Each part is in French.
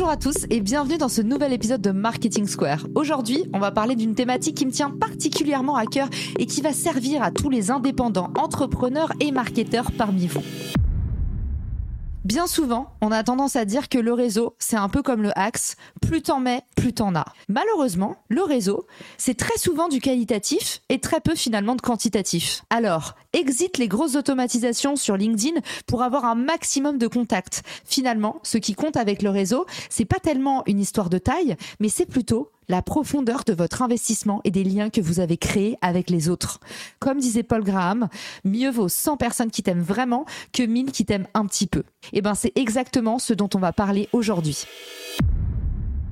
Bonjour à tous et bienvenue dans ce nouvel épisode de Marketing Square. Aujourd'hui, on va parler d'une thématique qui me tient particulièrement à cœur et qui va servir à tous les indépendants, entrepreneurs et marketeurs parmi vous. Bien souvent, on a tendance à dire que le réseau, c'est un peu comme le axe, plus t'en mets, plus t'en as. Malheureusement, le réseau, c'est très souvent du qualitatif et très peu finalement de quantitatif. Alors, exit les grosses automatisations sur LinkedIn pour avoir un maximum de contacts. Finalement, ce qui compte avec le réseau, c'est pas tellement une histoire de taille, mais c'est plutôt la profondeur de votre investissement et des liens que vous avez créés avec les autres. Comme disait Paul Graham, mieux vaut 100 personnes qui t'aiment vraiment que 1000 qui t'aiment un petit peu. Et eh ben c'est exactement ce dont on va parler aujourd'hui.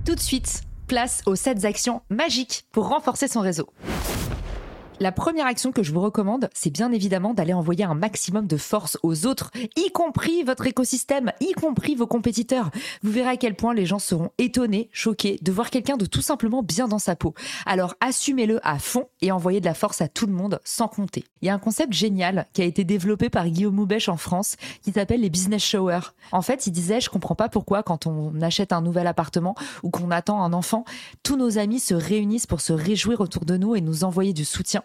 Tout de suite, place aux 7 actions magiques pour renforcer son réseau. La première action que je vous recommande, c'est bien évidemment d'aller envoyer un maximum de force aux autres, y compris votre écosystème, y compris vos compétiteurs. Vous verrez à quel point les gens seront étonnés, choqués de voir quelqu'un de tout simplement bien dans sa peau. Alors assumez-le à fond et envoyez de la force à tout le monde sans compter. Il y a un concept génial qui a été développé par Guillaume Moubèche en France qui s'appelle les business showers. En fait, il disait, je comprends pas pourquoi quand on achète un nouvel appartement ou qu'on attend un enfant, tous nos amis se réunissent pour se réjouir autour de nous et nous envoyer du soutien.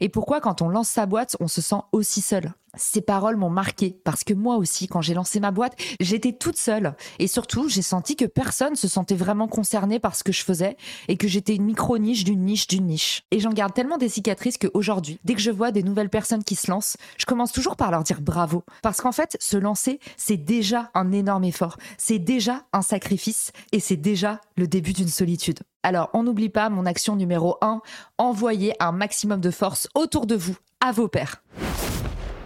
Et pourquoi quand on lance sa boîte, on se sent aussi seul? Ces paroles m'ont marqué parce que moi aussi, quand j'ai lancé ma boîte, j'étais toute seule. Et surtout, j'ai senti que personne se sentait vraiment concerné par ce que je faisais et que j'étais une micro-niche d'une niche d'une niche. Et j'en garde tellement des cicatrices qu'aujourd'hui, dès que je vois des nouvelles personnes qui se lancent, je commence toujours par leur dire bravo. Parce qu'en fait, se lancer, c'est déjà un énorme effort. C'est déjà un sacrifice et c'est déjà le début d'une solitude. Alors, on n'oublie pas mon action numéro 1, envoyer un maximum de force autour de vous, à vos pairs.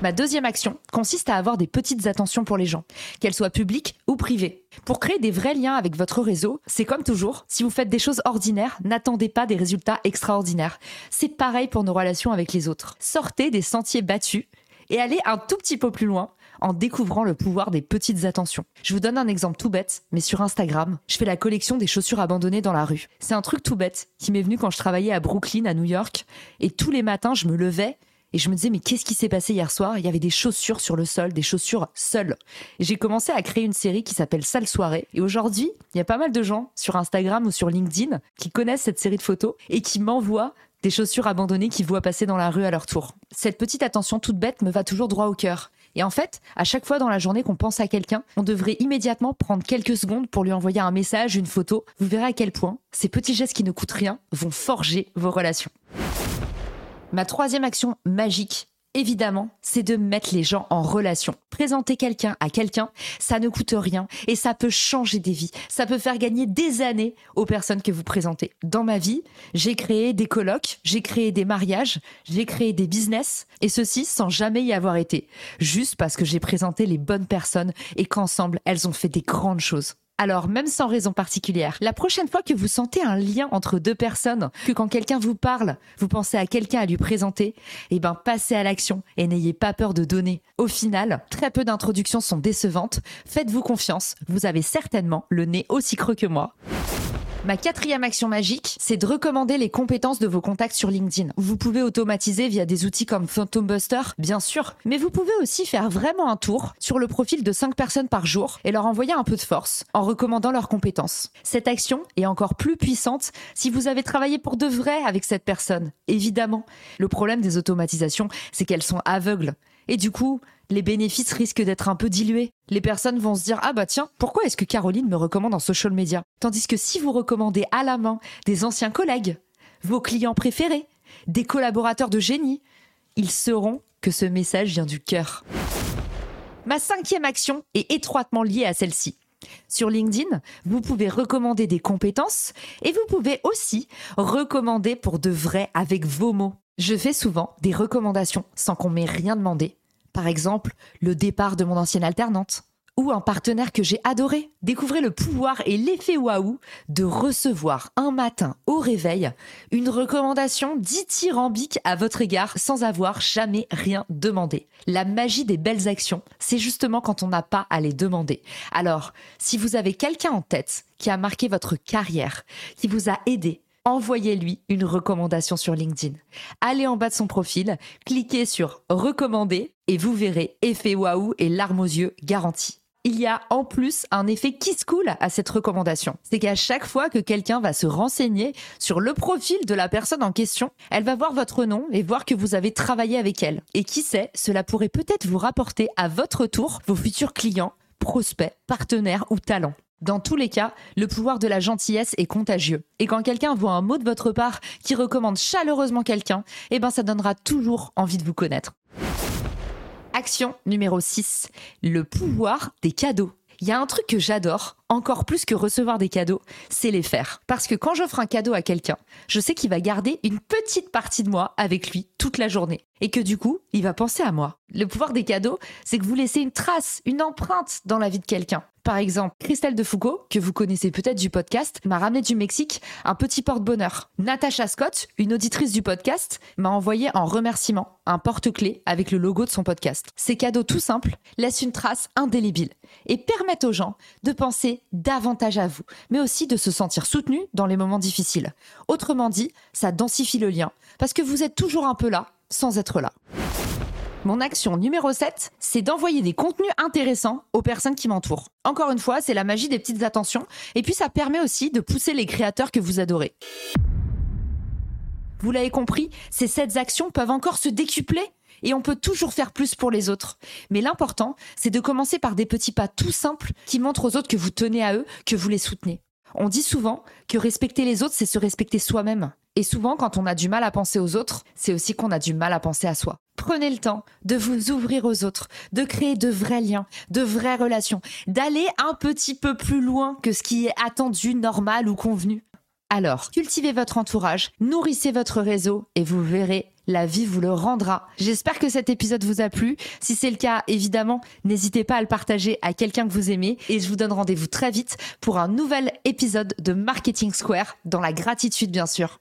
Ma deuxième action consiste à avoir des petites attentions pour les gens, qu'elles soient publiques ou privées. Pour créer des vrais liens avec votre réseau, c'est comme toujours, si vous faites des choses ordinaires, n'attendez pas des résultats extraordinaires. C'est pareil pour nos relations avec les autres. Sortez des sentiers battus et allez un tout petit peu plus loin en découvrant le pouvoir des petites attentions. Je vous donne un exemple tout bête, mais sur Instagram, je fais la collection des chaussures abandonnées dans la rue. C'est un truc tout bête qui m'est venu quand je travaillais à Brooklyn, à New York, et tous les matins, je me levais et je me disais, mais qu'est-ce qui s'est passé hier soir? Il y avait des chaussures sur le sol, des chaussures seules. Et j'ai commencé à créer une série qui s'appelle Sale Soirée. Et aujourd'hui, il y a pas mal de gens sur Instagram ou sur LinkedIn qui connaissent cette série de photos et qui m'envoient des chaussures abandonnées qu'ils voient passer dans la rue à leur tour. Cette petite attention toute bête me va toujours droit au cœur. Et en fait, à chaque fois dans la journée qu'on pense à quelqu'un, on devrait immédiatement prendre quelques secondes pour lui envoyer un message, une photo. Vous verrez à quel point ces petits gestes qui ne coûtent rien vont forger vos relations. Ma troisième action magique, évidemment, c'est de mettre les gens en relation. Présenter quelqu'un à quelqu'un, ça ne coûte rien et ça peut changer des vies. Ça peut faire gagner des années aux personnes que vous présentez. Dans ma vie, j'ai créé des colloques, j'ai créé des mariages, j'ai créé des business et ceci sans jamais y avoir été. Juste parce que j'ai présenté les bonnes personnes et qu'ensemble, elles ont fait des grandes choses. Alors, même sans raison particulière, la prochaine fois que vous sentez un lien entre deux personnes, que quand quelqu'un vous parle, vous pensez à quelqu'un à lui présenter, eh ben, passez à l'action et n'ayez pas peur de donner. Au final, très peu d'introductions sont décevantes. Faites-vous confiance. Vous avez certainement le nez aussi creux que moi. Ma quatrième action magique, c'est de recommander les compétences de vos contacts sur LinkedIn. Vous pouvez automatiser via des outils comme Phantom Buster, bien sûr, mais vous pouvez aussi faire vraiment un tour sur le profil de 5 personnes par jour et leur envoyer un peu de force en recommandant leurs compétences. Cette action est encore plus puissante si vous avez travaillé pour de vrai avec cette personne. Évidemment, le problème des automatisations, c'est qu'elles sont aveugles. Et du coup, les bénéfices risquent d'être un peu dilués. Les personnes vont se dire Ah bah tiens, pourquoi est-ce que Caroline me recommande en social media? Tandis que si vous recommandez à la main des anciens collègues, vos clients préférés, des collaborateurs de génie, ils sauront que ce message vient du cœur. Ma cinquième action est étroitement liée à celle-ci. Sur LinkedIn, vous pouvez recommander des compétences et vous pouvez aussi recommander pour de vrai avec vos mots. Je fais souvent des recommandations sans qu'on m'ait rien demandé. Par exemple, le départ de mon ancienne alternante, ou un partenaire que j'ai adoré. Découvrez le pouvoir et l'effet waouh de recevoir un matin au réveil une recommandation dithyrambique à votre égard sans avoir jamais rien demandé. La magie des belles actions, c'est justement quand on n'a pas à les demander. Alors, si vous avez quelqu'un en tête qui a marqué votre carrière, qui vous a aidé, envoyez-lui une recommandation sur LinkedIn. Allez en bas de son profil, cliquez sur recommander et vous verrez effet waouh et larmes aux yeux garantie il y a en plus un effet qui se coule à cette recommandation. C'est qu'à chaque fois que quelqu'un va se renseigner sur le profil de la personne en question, elle va voir votre nom et voir que vous avez travaillé avec elle. Et qui sait, cela pourrait peut-être vous rapporter à votre tour vos futurs clients, prospects, partenaires ou talents. Dans tous les cas, le pouvoir de la gentillesse est contagieux. Et quand quelqu'un voit un mot de votre part qui recommande chaleureusement quelqu'un, eh ben ça donnera toujours envie de vous connaître. Action numéro 6, le pouvoir des cadeaux. Il y a un truc que j'adore, encore plus que recevoir des cadeaux, c'est les faire. Parce que quand j'offre un cadeau à quelqu'un, je sais qu'il va garder une petite partie de moi avec lui toute la journée. Et que du coup, il va penser à moi. Le pouvoir des cadeaux, c'est que vous laissez une trace, une empreinte dans la vie de quelqu'un. Par exemple, Christelle de Foucault, que vous connaissez peut-être du podcast, m'a ramené du Mexique un petit porte-bonheur. Natacha Scott, une auditrice du podcast, m'a envoyé en remerciement un porte-clés avec le logo de son podcast. Ces cadeaux tout simples laissent une trace indélébile et permettent aux gens de penser davantage à vous, mais aussi de se sentir soutenus dans les moments difficiles. Autrement dit, ça densifie le lien, parce que vous êtes toujours un peu là, sans être là. Mon action numéro 7, c'est d'envoyer des contenus intéressants aux personnes qui m'entourent. Encore une fois, c'est la magie des petites attentions, et puis ça permet aussi de pousser les créateurs que vous adorez. Vous l'avez compris, ces 7 actions peuvent encore se décupler et on peut toujours faire plus pour les autres. Mais l'important, c'est de commencer par des petits pas tout simples qui montrent aux autres que vous tenez à eux, que vous les soutenez. On dit souvent que respecter les autres, c'est se respecter soi-même. Et souvent, quand on a du mal à penser aux autres, c'est aussi qu'on a du mal à penser à soi. Prenez le temps de vous ouvrir aux autres, de créer de vrais liens, de vraies relations, d'aller un petit peu plus loin que ce qui est attendu, normal ou convenu. Alors, cultivez votre entourage, nourrissez votre réseau et vous verrez, la vie vous le rendra. J'espère que cet épisode vous a plu. Si c'est le cas, évidemment, n'hésitez pas à le partager à quelqu'un que vous aimez et je vous donne rendez-vous très vite pour un nouvel épisode de Marketing Square dans la gratitude bien sûr.